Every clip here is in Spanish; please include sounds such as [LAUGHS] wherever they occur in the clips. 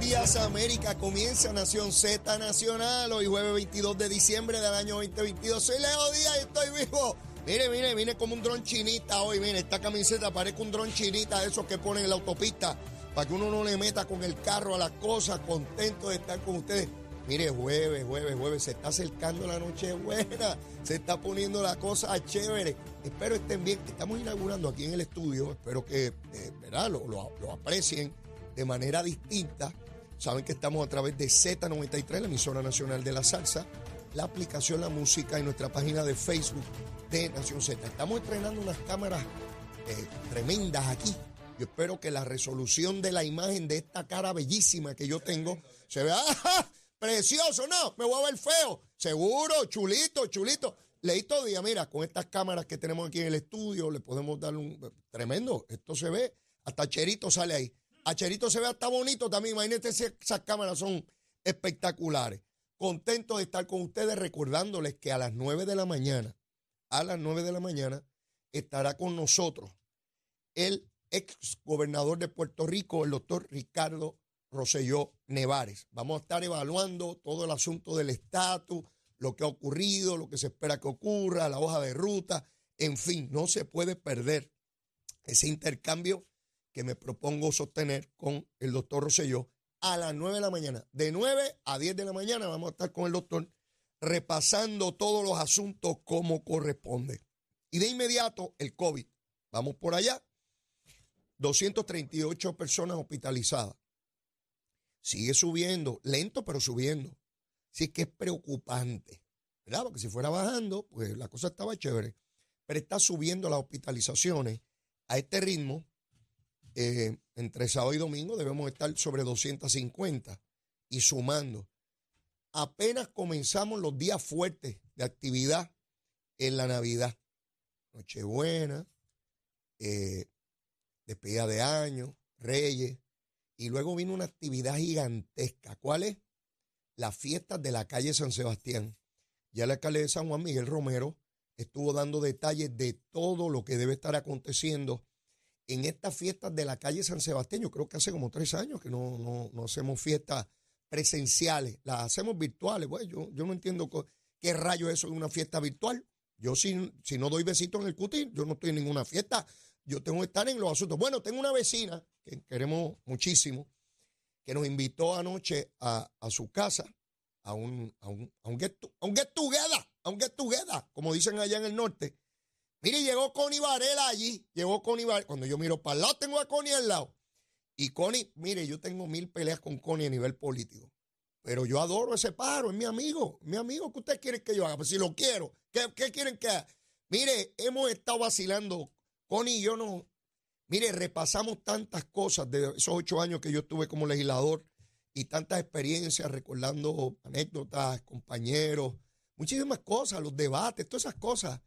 días, América. Comienza Nación Z Nacional. Hoy, jueves 22 de diciembre del año 2022. Soy Leo Díaz y estoy vivo. Mire, mire, vine como un dron chinita hoy. Mire, esta camiseta parece un dron chinita de esos que ponen en la autopista para que uno no le meta con el carro a las cosas. Contento de estar con ustedes. Mire, jueves, jueves, jueves, se está acercando la noche buena, se está poniendo la cosa chévere. Espero estén bien. Estamos inaugurando aquí en el estudio, espero que eh, lo, lo aprecien de manera distinta. Saben que estamos a través de Z93, la emisora nacional de la salsa, la aplicación La Música y nuestra página de Facebook de Nación Z. Estamos estrenando unas cámaras eh, tremendas aquí. Yo espero que la resolución de la imagen de esta cara bellísima que yo tengo se vea [LAUGHS] ¡ah, precioso. No, me voy a ver feo. Seguro, chulito, chulito. Leí todo día, mira, con estas cámaras que tenemos aquí en el estudio, le podemos dar un tremendo. Esto se ve, hasta Cherito sale ahí. A Cherito se ve hasta bonito también. Imagínate si esas cámaras son espectaculares. Contento de estar con ustedes recordándoles que a las 9 de la mañana, a las 9 de la mañana, estará con nosotros el ex gobernador de Puerto Rico, el doctor Ricardo Rosselló Nevares. Vamos a estar evaluando todo el asunto del estatus, lo que ha ocurrido, lo que se espera que ocurra, la hoja de ruta, en fin, no se puede perder ese intercambio que me propongo sostener con el doctor Rosselló a las 9 de la mañana. De 9 a 10 de la mañana vamos a estar con el doctor repasando todos los asuntos como corresponde. Y de inmediato el COVID. Vamos por allá. 238 personas hospitalizadas. Sigue subiendo, lento pero subiendo. Sí es que es preocupante, ¿verdad? Porque si fuera bajando, pues la cosa estaba chévere. Pero está subiendo las hospitalizaciones a este ritmo eh, entre sábado y domingo debemos estar sobre 250 y sumando. Apenas comenzamos los días fuertes de actividad en la Navidad. Nochebuena, eh, despedida de año, Reyes. Y luego vino una actividad gigantesca. ¿Cuál es? Las fiestas de la calle San Sebastián. Ya el alcalde de San Juan, Miguel Romero, estuvo dando detalles de todo lo que debe estar aconteciendo en estas fiestas de la calle San Sebastián. Yo creo que hace como tres años que no, no, hacemos fiestas presenciales, las hacemos virtuales. Pues yo, yo no entiendo qué rayo es eso de una fiesta virtual. Yo si, si no doy besitos en el cutín, yo no estoy en ninguna fiesta. Yo tengo que estar en los asuntos. Bueno, tengo una vecina que queremos muchísimo, que nos invitó anoche a, su casa, a un, a un, a un, get, a un get together, a un get together, como dicen allá en el norte. Mire, llegó Connie Varela allí. Llegó Connie Varela. Cuando yo miro para el lado, tengo a Connie al lado. Y Connie, mire, yo tengo mil peleas con Connie a nivel político. Pero yo adoro ese paro, es mi amigo. Mi amigo, ¿qué ustedes quieren que yo haga? Pues si lo quiero, ¿qué, qué quieren que haga? Mire, hemos estado vacilando. Connie y yo no. Mire, repasamos tantas cosas de esos ocho años que yo estuve como legislador y tantas experiencias, recordando anécdotas, compañeros, muchísimas cosas, los debates, todas esas cosas.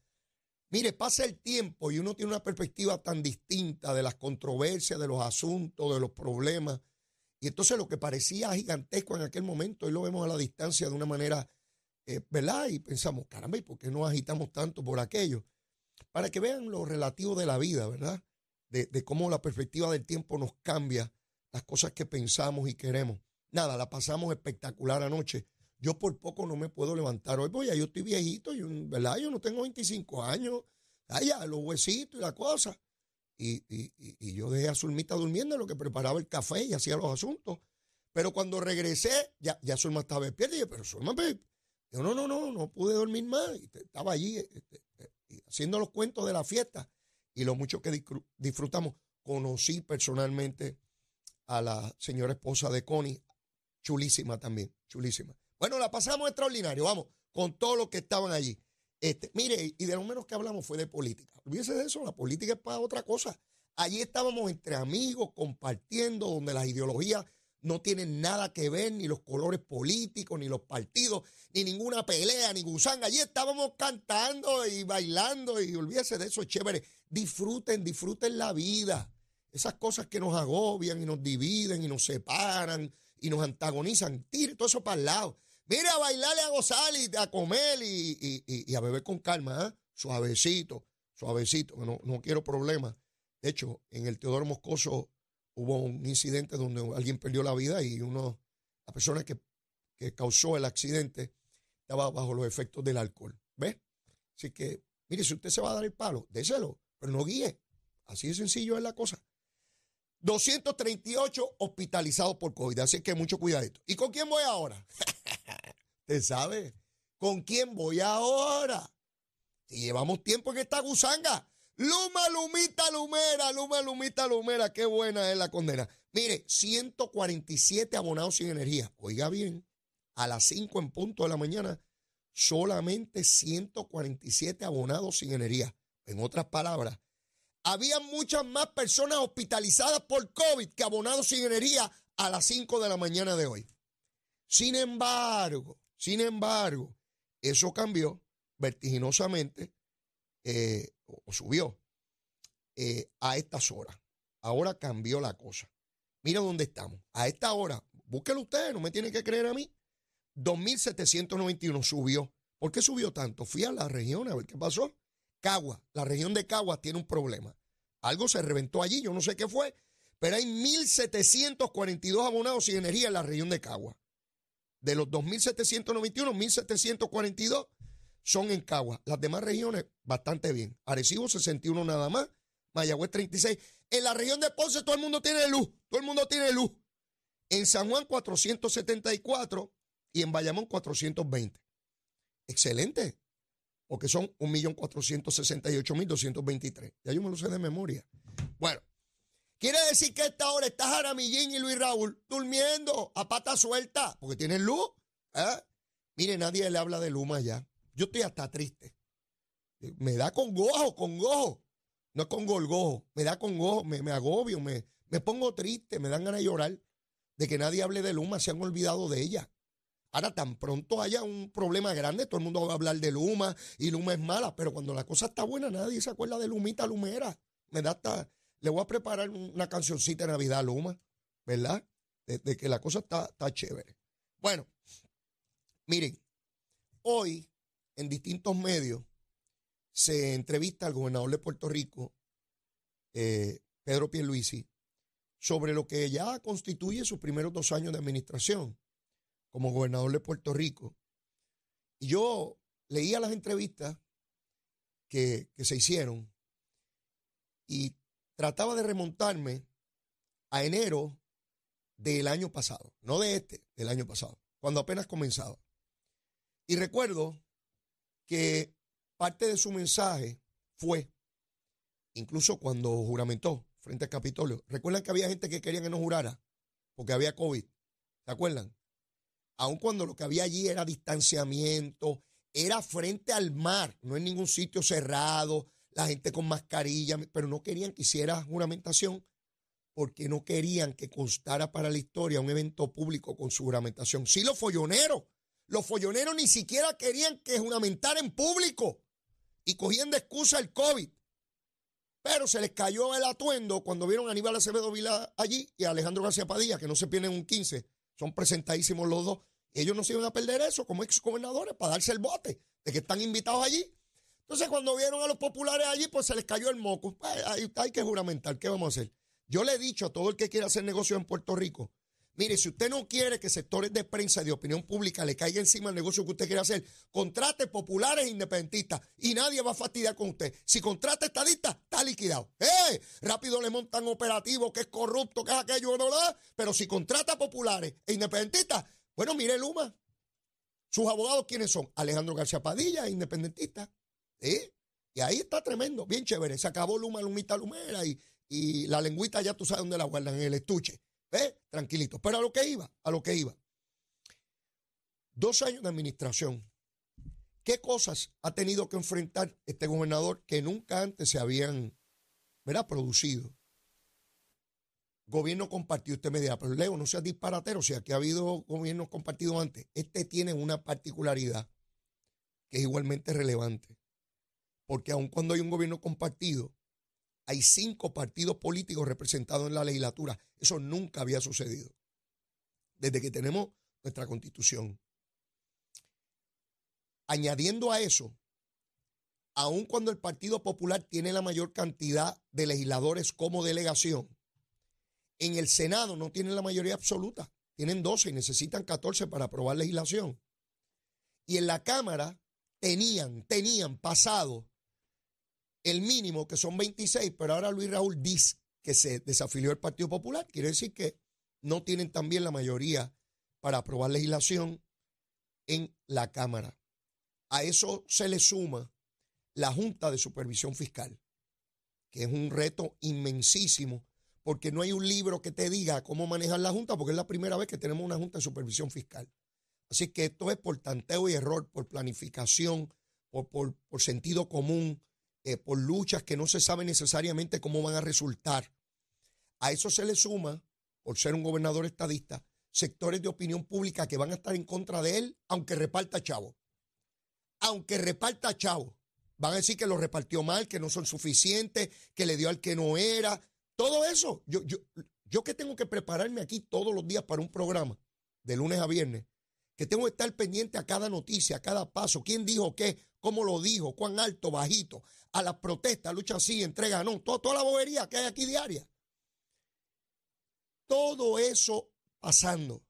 Mire, pasa el tiempo y uno tiene una perspectiva tan distinta de las controversias, de los asuntos, de los problemas. Y entonces lo que parecía gigantesco en aquel momento, hoy lo vemos a la distancia de una manera, eh, ¿verdad? Y pensamos, caramba, ¿y por qué no agitamos tanto por aquello? Para que vean lo relativo de la vida, ¿verdad? De, de cómo la perspectiva del tiempo nos cambia las cosas que pensamos y queremos. Nada, la pasamos espectacular anoche. Yo por poco no me puedo levantar hoy, porque ya yo estoy viejito, yo, ¿verdad? Yo no tengo 25 años, allá, los huesitos y la cosa. Y, y, yo dejé a Zulmita durmiendo en lo que preparaba el café y hacía los asuntos. Pero cuando regresé, ya, ya Zulma estaba despierta y dije, pero Zulma, yo no, no, no, no pude dormir más. estaba allí este, eh, haciendo los cuentos de la fiesta y lo mucho que disfrutamos. Conocí personalmente a la señora esposa de Connie, chulísima también, chulísima. Bueno, la pasamos extraordinario, vamos, con todos los que estaban allí. Este, mire, y de lo menos que hablamos fue de política. Olvídese de eso, la política es para otra cosa. Allí estábamos entre amigos, compartiendo, donde las ideologías no tienen nada que ver, ni los colores políticos, ni los partidos, ni ninguna pelea, ni gusanga. Allí estábamos cantando y bailando, y olvídese de eso, chévere. Disfruten, disfruten la vida. Esas cosas que nos agobian y nos dividen y nos separan y nos antagonizan, tire todo eso para el lado. Mire, a bailarle, a gozar y a comer y, a beber con calma, ¿eh? suavecito, suavecito, no, no quiero problemas. De hecho, en el Teodoro Moscoso hubo un incidente donde alguien perdió la vida y uno, la persona que, que causó el accidente estaba bajo los efectos del alcohol. ¿Ves? Así que, mire, si usted se va a dar el palo, déselo, pero no guíe. Así de sencillo es la cosa. 238 hospitalizados por COVID, así que mucho cuidadito. ¿Y con quién voy ahora? [LAUGHS] ¿Usted sabe? ¿Con quién voy ahora? Si llevamos tiempo en esta gusanga. Luma, lumita, lumera, luma, lumita, lumera. Qué buena es la condena. Mire, 147 abonados sin energía. Oiga bien, a las 5 en punto de la mañana, solamente 147 abonados sin energía. En otras palabras, había muchas más personas hospitalizadas por COVID que abonados sin energía a las 5 de la mañana de hoy. Sin embargo, sin embargo, eso cambió vertiginosamente eh, o, subió eh, a estas horas. Ahora cambió la cosa. Mira dónde estamos. A esta hora, búsquelo usted, no me tiene que creer a mí. 2.791 subió. ¿Por qué subió tanto? Fui a la región a ver qué pasó. Cagua, la región de Cagua tiene un problema. Algo se reventó allí, yo no sé qué fue, pero hay 1.742 abonados sin energía en la región de Cagua. De los 2.791, 1.742 son en Cagua. Las demás regiones, bastante bien. Arecibo, 61 nada más. Mayagüez, 36. En la región de Ponce, todo el mundo tiene luz. Todo el mundo tiene luz. En San Juan, 474. Y en Bayamón, 420. Excelente. Porque son 1.468.223. Ya yo me lo sé de memoria. Bueno, quiere decir que a esta hora está Jaramillín y Luis Raúl durmiendo a pata suelta porque tienen luz. ¿eh? Mire, nadie le habla de Luma ya. Yo estoy hasta triste. Me da con gojo, con gojo. No es con golgojo. Me da con gojo, me, agobio, me, me pongo triste, me dan ganas de llorar de que nadie hable de Luma, se han olvidado de ella. Ahora, tan pronto haya un problema grande, todo el mundo va a hablar de Luma y Luma es mala, pero cuando la cosa está buena, nadie se acuerda de Lumita Lumera. Me da hasta, le voy a preparar una cancioncita de Navidad a Luma, ¿verdad? De, que la cosa está, está chévere. Bueno, miren, hoy en distintos medios se entrevista al gobernador de Puerto Rico, eh, Pedro Pierluisi, sobre lo que ya constituye sus primeros dos años de administración como gobernador de Puerto Rico. Y yo leía las entrevistas que, que se hicieron y trataba de remontarme a enero del año pasado, no de este, del año pasado, cuando apenas comenzaba. Y recuerdo que parte de su mensaje fue, incluso cuando juramentó frente al Capitolio, recuerdan que había gente que quería que no jurara porque había COVID, ¿se acuerdan? Aun cuando lo que había allí era distanciamiento, era frente al mar, no en ningún sitio cerrado, la gente con mascarilla, pero no querían que hiciera juramentación porque no querían que constara para la historia un evento público con su juramentación. Sí, los folloneros, los folloneros ni siquiera querían que juramentara en público y cogían de excusa el COVID. Pero se les cayó el atuendo cuando vieron a Aníbal Acevedo Vila allí y a Alejandro García Padilla, que no se pierden un 15. Son presentadísimos los dos. Ellos no se iban a perder eso como ex gobernadores para darse el bote de que están invitados allí. Entonces, cuando vieron a los populares allí, pues se les cayó el moco. Pues, hay, hay que juramentar. ¿Qué vamos a hacer? Yo le he dicho a todo el que quiera hacer negocio en Puerto Rico Mire, si usted no quiere que sectores de prensa y de opinión pública le caiga encima el negocio que usted quiere hacer, contrate populares e independentistas y nadie va a fastidiar con usted. Si contrata estadistas, está liquidado. ¡Eh! Rápido le montan operativo que es corrupto, que es aquello, ¿verdad? Pero si contrata populares e independentistas, bueno, mire Luma. ¿Sus abogados quiénes son? Alejandro García Padilla, independentista. ¿Eh? Y ahí está tremendo, bien chévere. Se acabó Luma, Lumita, Lumera y, y la lengüita ya tú sabes dónde la guardan, en el estuche. ¿Eh? Tranquilito. Pero a lo que iba, a lo que iba. Dos años de administración. ¿Qué cosas ha tenido que enfrentar este gobernador que nunca antes se habían ¿verdad? producido? Gobierno compartido, usted me dirá, pero Leo, no sea disparatero, si aquí ha habido gobiernos compartidos antes. Este tiene una particularidad que es igualmente relevante. Porque aun cuando hay un gobierno compartido, hay cinco partidos políticos representados en la legislatura. Eso nunca había sucedido desde que tenemos nuestra constitución. Añadiendo a eso, aun cuando el Partido Popular tiene la mayor cantidad de legisladores como delegación, En el Senado no tienen la mayoría absoluta, tienen 12 y necesitan 14 para aprobar legislación. Y en la Cámara tenían, tenían pasado el mínimo, que son 26, pero ahora Luis Raúl dice que se desafilió el Partido Popular. Quiere decir que no tienen también la mayoría para aprobar legislación en la Cámara. A eso se le suma la Junta de Supervisión Fiscal, que es un reto inmensísimo, porque no hay un libro que te diga cómo manejar la Junta, porque es la primera vez que tenemos una Junta de Supervisión Fiscal. Así que esto es por tanteo y error, por planificación, por, por, sentido común, eh, por luchas que no se sabe necesariamente cómo van a resultar. A eso se le suma, por ser un gobernador estadista, sectores de opinión pública que van a estar en contra de él, aunque reparta chavo. Aunque reparta chavo. Van a decir que lo repartió mal, que no son suficientes, que le dio al que no era. Todo eso. Yo, yo, yo que tengo que prepararme aquí todos los días para un programa, de lunes a viernes, que tengo que estar pendiente a cada noticia, a cada paso, quién dijo qué, cómo lo dijo, cuán alto, bajito, a las protestas, lucha así, entrega no, toda, toda la bobería que hay aquí diaria. Todo eso pasando.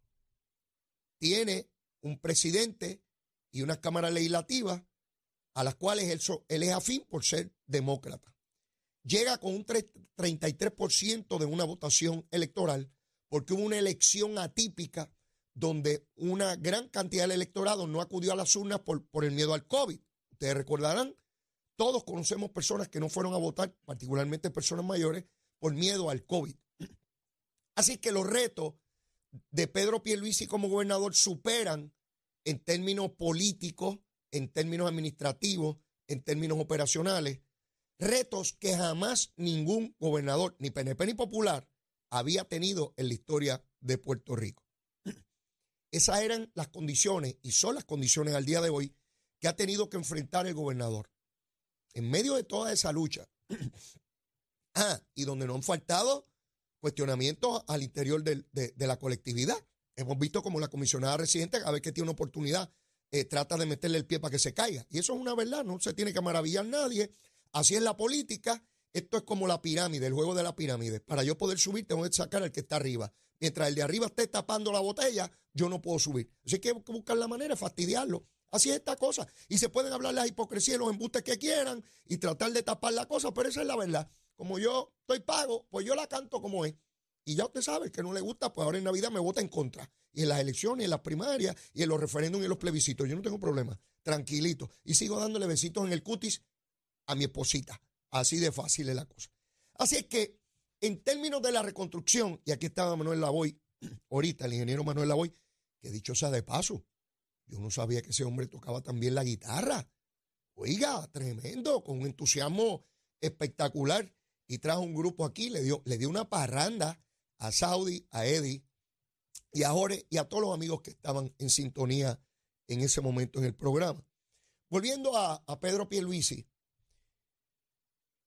Tiene un presidente y una cámara legislativa a las cuales él es afín por ser demócrata. Llega con un 33% de una votación electoral porque hubo una elección atípica donde una gran cantidad del electorado no acudió a las urnas por, por el miedo al COVID. Ustedes recordarán, todos conocemos personas que no fueron a votar, particularmente personas mayores, por miedo al COVID. [CLEARS THROAT] Así que los retos de Pedro Pierluisi como gobernador superan en términos políticos, en términos administrativos, en términos operacionales, retos que jamás ningún gobernador, ni PNP ni popular, había tenido en la historia de Puerto Rico. [CLEARS THROAT] Esas eran las condiciones y son las condiciones al día de hoy que ha tenido que enfrentar el gobernador. En medio de toda esa lucha, [CLEARS THROAT] ah, y donde no han faltado cuestionamientos al interior de, la colectividad. Hemos visto como la comisionada residente, a ver que tiene una oportunidad, eh, trata de meterle el pie para que se caiga. Y eso es una verdad, no se tiene que maravillar nadie. Así es la política. Esto es como la pirámide, el juego de la pirámide. Para yo poder subir, tengo que sacar al que está arriba. Mientras el de arriba esté tapando la botella, yo no puedo subir. Así que hay que buscar la manera de fastidiarlo. Así es esta cosa. Y se pueden hablar la hipocresía y los embustes que quieran y tratar de tapar la cosa, pero esa es la verdad como yo estoy pago, pues yo la canto como es. Y ya usted sabe que no le gusta, pues ahora en Navidad me vota en contra. Y en las elecciones, en las primarias, y en los referéndums y en los plebiscitos. Yo no tengo problema. Tranquilito. Y sigo dándole besitos en el cutis a mi esposita. Así de fácil es la cosa. Así es que, en términos de la reconstrucción, y aquí estaba Manuel Lavoy, [CLEARS THROAT] ahorita el ingeniero Manuel Lavoy, que dicho sea de paso, yo no sabía que ese hombre tocaba también la guitarra. Oiga, tremendo, con un entusiasmo espectacular y trajo un grupo aquí, le dio, le dio una parranda a Saudi, a Eddie y a Jorge y a todos los amigos que estaban en sintonía en ese momento en el programa. Volviendo a, Pedro Pierluisi,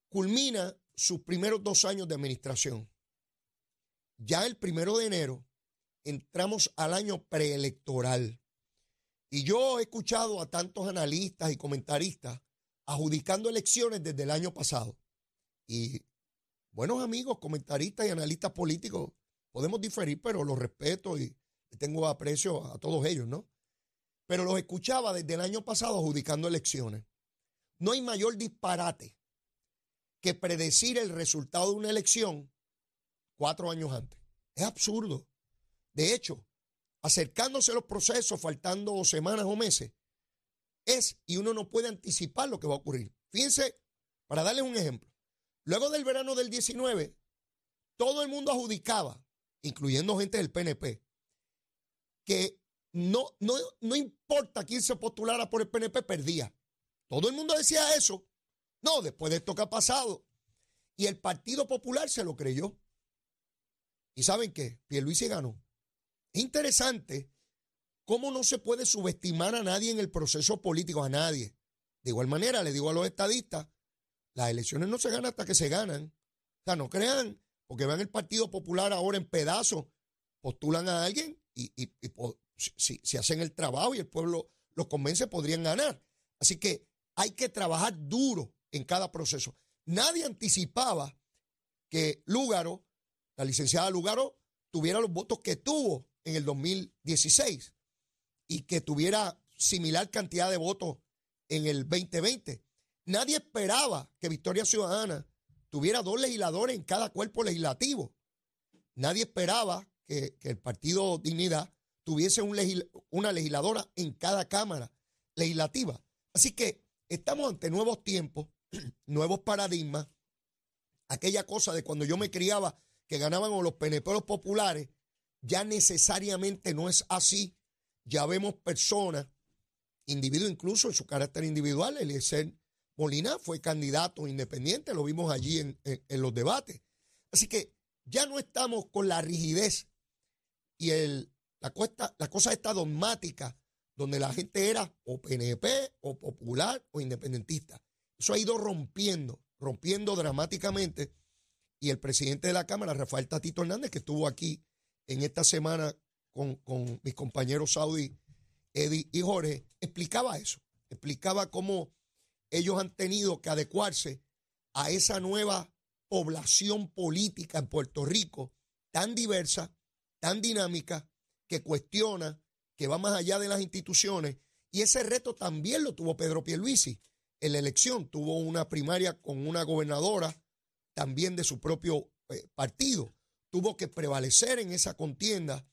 culmina sus primeros dos años de administración. Ya el primero de enero entramos al año preelectoral. Y yo he escuchado a tantos analistas y comentaristas adjudicando elecciones desde el año pasado. Y buenos amigos, comentaristas y analistas políticos, podemos diferir, pero los respeto y tengo aprecio a todos ellos, ¿no? Pero los escuchaba desde el año pasado adjudicando elecciones. No hay mayor disparate que predecir el resultado de una elección cuatro años antes. Es absurdo. De hecho, acercándose los procesos, faltando semanas o meses, es y uno no puede anticipar lo que va a ocurrir. Fíjense, para darles un ejemplo, Luego del verano del 19, todo el mundo adjudicaba, incluyendo gente del PNP, que no, no, no importa quién se postulara por el PNP, perdía. Todo el mundo decía eso. No, después de esto que ha pasado. Y el Partido Popular se lo creyó. ¿Y saben qué? Pierluisi ganó. Es interesante cómo no se puede subestimar a nadie en el proceso político, a nadie. De igual manera, le digo a los estadistas, las elecciones no se ganan hasta que se ganan. O sea, no crean, porque vean el Partido Popular ahora en pedazos, postulan a alguien y, si, hacen el trabajo y el pueblo los convence, podrían ganar. Así que hay que trabajar duro en cada proceso. Nadie anticipaba que Lúgaro la licenciada Lugaro tuviera los votos que tuvo en el 2016 y que tuviera similar cantidad de votos en el 2020. Nadie esperaba que Victoria Ciudadana tuviera dos legisladores en cada cuerpo legislativo. Nadie esperaba que, el Partido Dignidad tuviese una legisladora en cada Cámara legislativa. Así que estamos ante nuevos tiempos, [CLEARS THROAT] nuevos paradigmas. Aquella cosa de cuando yo me criaba que ganaban o los populares, ya necesariamente no es así. Ya vemos personas, individuos incluso en su carácter individual, Eliezer Molina fue candidato independiente, lo vimos allí en, los debates. Así que ya no estamos con la rigidez y el, la, la cosa esta dogmática donde la gente era o PNP o popular o independentista. Eso ha ido rompiendo, rompiendo dramáticamente. Y el presidente de la Cámara, Rafael Tatito Hernández, que estuvo aquí en esta semana con, con mis compañeros Saudi, Eddie y Jorge, explicaba eso. Explicaba cómo ellos han tenido que adecuarse a esa nueva población política en Puerto Rico, tan diversa, tan dinámica, que cuestiona, que va más allá de las instituciones. Y ese reto también lo tuvo Pedro Pierluisi la elección. Tuvo una primaria con una gobernadora también de su propio eh, partido. Tuvo que prevalecer en esa contienda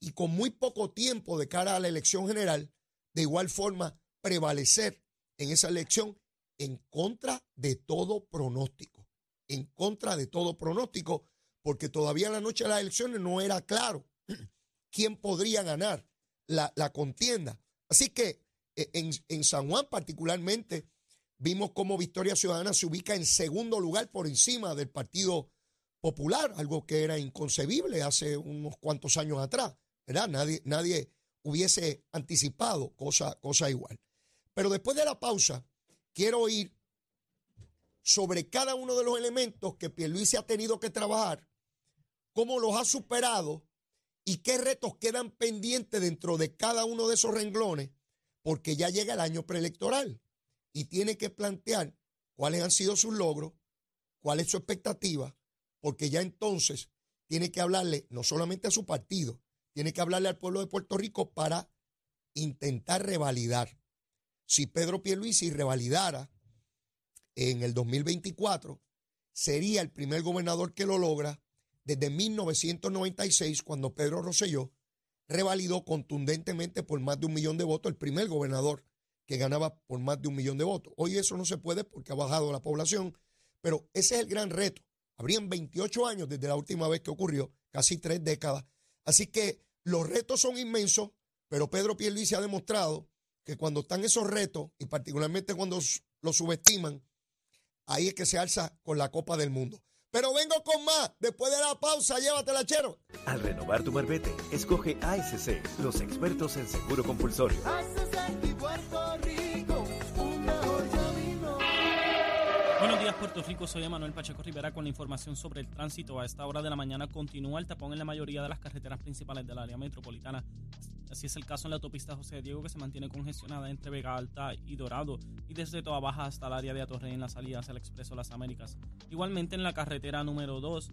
y con muy poco tiempo de cara a la elección general, de igual forma prevalecer en esa elección en contra de todo pronóstico. En contra de todo pronóstico, porque todavía en la noche de las elecciones no era claro [CLEARS THROAT] quién podría ganar la, contienda. Así que eh, en, San Juan particularmente vimos cómo Victoria Ciudadana se ubica en segundo lugar por encima del Partido Popular, algo que era inconcebible hace unos cuantos años atrás, ¿verdad? Nadie, nadie hubiese anticipado cosa, cosa igual. Pero después de la pausa, quiero oír sobre cada uno de los elementos que Pierluisi ha tenido que trabajar, cómo los ha superado y qué retos quedan pendientes dentro de cada uno de esos renglones, porque ya llega el año preelectoral y tiene que plantear cuáles han sido sus logros, cuál es su expectativa, porque ya entonces tiene que hablarle no solamente a su partido, tiene que hablarle al pueblo de Puerto Rico para intentar revalidar. Si Pedro Pierluisi revalidara en el 2024, sería el primer gobernador que lo logra desde 1996, cuando Pedro Rosselló revalidó contundentemente por más de un millón de votos, el primer gobernador que ganaba por más de un millón de votos. Hoy eso no se puede porque ha bajado la población, pero ese es el gran reto. Habrían 28 años desde la última vez que ocurrió, casi tres décadas. Así que los retos son inmensos, pero Pedro Pierluisi ha demostrado que cuando están esos retos, y particularmente cuando los subestiman, ahí es que se alza con la Copa del Mundo. Pero vengo con más. Después de la pausa, llévatela, chero. Al renovar tu marbete, escoge ASC, los expertos en seguro compulsorio. Buenos días Puerto Rico, soy Emanuel Pacheco Rivera con la información sobre el tránsito. A esta hora de la mañana continúa el tapón en la mayoría de las carreteras principales del área metropolitana. Así es el caso en la autopista José Diego que se mantiene congestionada entre Vega Alta y Dorado y desde Toa Baja hasta el área de Atorrey en la salida hacia el Expreso Las Américas. Igualmente en la carretera número 2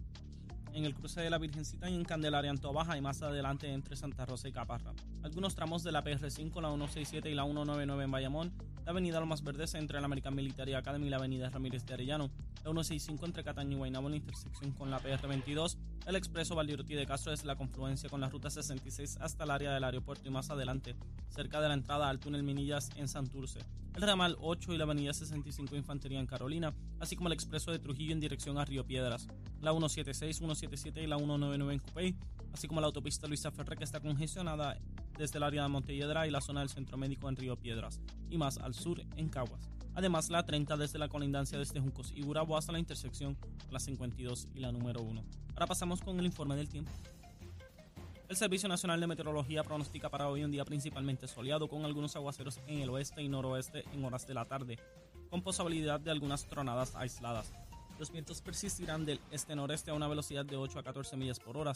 en el cruce de la Virgencita y en Candelaria, en y más adelante entre Santa Rosa y Caparra. Algunos tramos de la PR5, la 167 y la 199 en Bayamón, la avenida Lomas Verdes entre la American Military Academy y la avenida Ramírez de Arellano, la 165 entre Cataño y Guaynabo en la intersección con la PR22, el expreso Valdiroti de Castro es la confluencia con la ruta 66 hasta el área del aeropuerto y más adelante, cerca de la entrada al túnel Minillas en Santurce, el ramal 8 y la avenida 65 Infantería en Carolina, así como el expreso de Trujillo en dirección a Río Piedras, la 176, 177 y la 199 en Cupey, así como la autopista Luisa Ferre que está congestionada desde el área de Montelledra y la zona del Centro Médico en Río Piedras, y más al sur en Caguas. Además, la 30 desde la colindancia desde Juncos y Burabo hasta la intersección, la 52 y la número 1. Ahora pasamos con el informe del tiempo. El Servicio Nacional de Meteorología pronostica para hoy un día principalmente soleado con algunos aguaceros en el oeste y noroeste en horas de la tarde, con posibilidad de algunas tronadas aisladas. Los vientos persistirán del este-noreste a una velocidad de 8 a 14 millas por hora,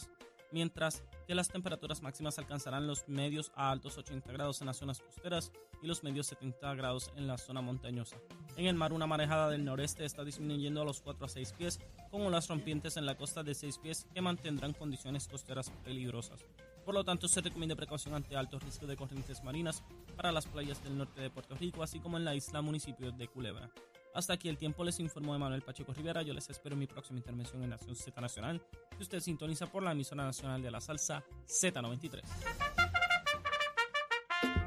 mientras que las temperaturas máximas alcanzarán los medios a altos 80 grados en las zonas costeras y los medios 70 grados en la zona montañosa. En el mar, una marejada del noreste está disminuyendo a los 4 a 6 pies, con olas rompientes en la costa de 6 pies que mantendrán condiciones costeras peligrosas. Por lo tanto, se recomienda precaución ante alto riesgo de corrientes marinas para las playas del norte de Puerto Rico, así como en la isla municipio de Culebra. Hasta aquí el tiempo les informó Manuel Pacheco Rivera. Yo les espero en mi próxima intervención en Nación Z Nacional, que usted sintoniza por la emisora nacional de la salsa Z93.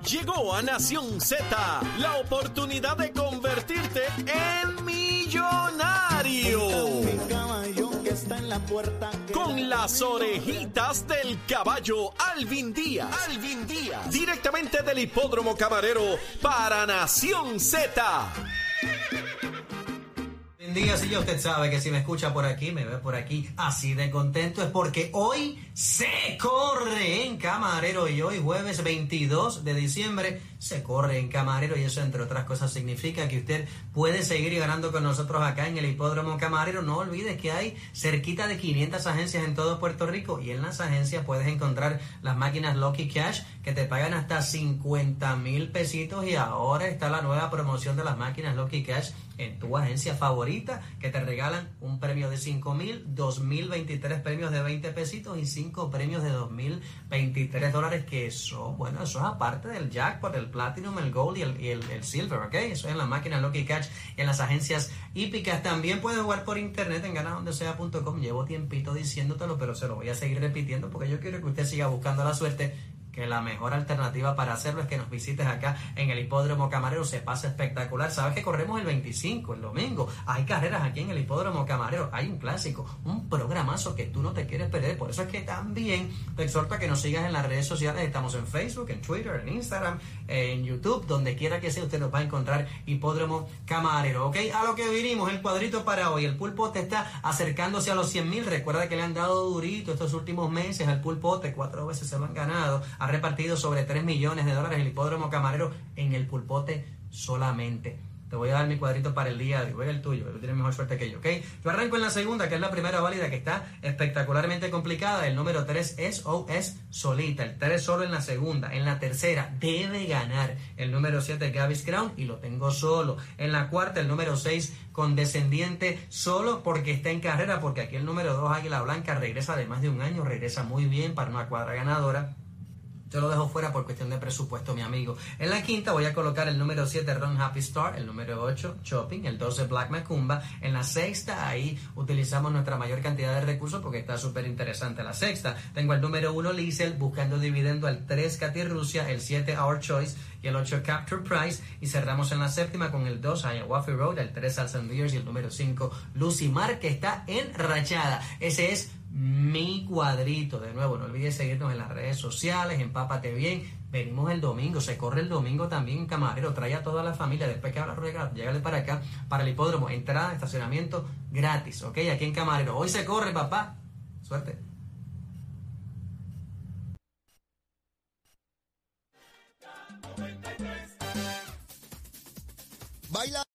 Llegó a Nación Z la oportunidad de convertirte en millonario. Con las orejitas del caballo Alvin Díaz. Alvin Díaz. Directamente del hipódromo camarero para Nación Z. Días y ya usted sabe que si me escucha por aquí, me ve por aquí así de contento es porque hoy se corre en Camarero y hoy jueves 22 de diciembre se corre en Camarero y eso entre otras cosas significa que usted puede seguir ganando con nosotros acá en el hipódromo Camarero. No olvides que hay cerquita de 500 agencias en todo Puerto Rico y en las agencias puedes encontrar las máquinas Lucky Cash que te pagan hasta 50 mil pesitos y ahora está la nueva promoción de las máquinas Lucky Cash en tu agencia favorita que te regalan un premio de 5 mil, 2023 premios de 20 pesitos y 5 premios de 2023 dólares que eso, bueno, eso es aparte del jackpot, el platinum, el gold y el, silver, ¿ok? Eso es en la máquina Lucky Catch y en las agencias hípicas. También puedes jugar por internet en ganadondesea.com. Llevo tiempito diciéndotelo, pero se lo voy a seguir repitiendo porque yo quiero que usted siga buscando la suerte que la mejor alternativa para hacerlo es que nos visites acá en el Hipódromo Camarero. Se pasa espectacular. Sabes que corremos el 25, el domingo. Hay carreras aquí en el Hipódromo Camarero. Hay un clásico, un programazo que tú no te quieres perder. Por eso es que también te exhorto a que nos sigas en las redes sociales. Estamos en Facebook, en Twitter, en Instagram, en YouTube, donde quiera que sea, usted nos va a encontrar Hipódromo Camarero. ¿Ok? A lo que vinimos, el cuadrito para hoy. El pulpote está acercándose a los 100 mil. Recuerda que le han dado durito estos últimos meses al pulpote. Cuatro veces se lo han ganado repartido sobre 3 millones de dólares el hipódromo camarero en el pulpote solamente. Te voy a dar mi cuadrito para el día de hoy, el tuyo, tú tienes mejor suerte que yo, ¿ok? Yo arranco en la segunda, que es la primera válida, que está espectacularmente complicada. El número 3 es o es solita. El 3 solo en la segunda. En la tercera debe ganar el número 7, Gavis Crown, y lo tengo solo. En la cuarta, el número 6, condescendiente, solo porque está en carrera, porque aquí el número 2, Águila Blanca, regresa de más de un año, regresa muy bien para una cuadra ganadora. Yo lo dejo fuera por cuestión de presupuesto, mi amigo. En la quinta voy a colocar el número 7, Ron Happy Star, el número 8, Shopping, el 12, Black Macumba. En la sexta, ahí utilizamos nuestra mayor cantidad de recursos porque está súper interesante la sexta. Tengo el número 1, Liesel, buscando dividendo, el 3, Katy Rusia, el 7, Our Choice y el 8, Capture Price. Y cerramos en la séptima con el 2, Waffy Road, el 3, Alson Beers y el número 5, Lucy Mar, que está enrachada. Ese es mi cuadrito. De nuevo, no olvides seguirnos en las redes sociales, empápate bien. Venimos el domingo, se corre el domingo también Camarero. Trae a toda la familia. Después que ahora ruega, llegale para acá, para el hipódromo. Entrada, estacionamiento gratis, ¿ok? Aquí en Camarero. Hoy se corre, papá. Suerte. Baila.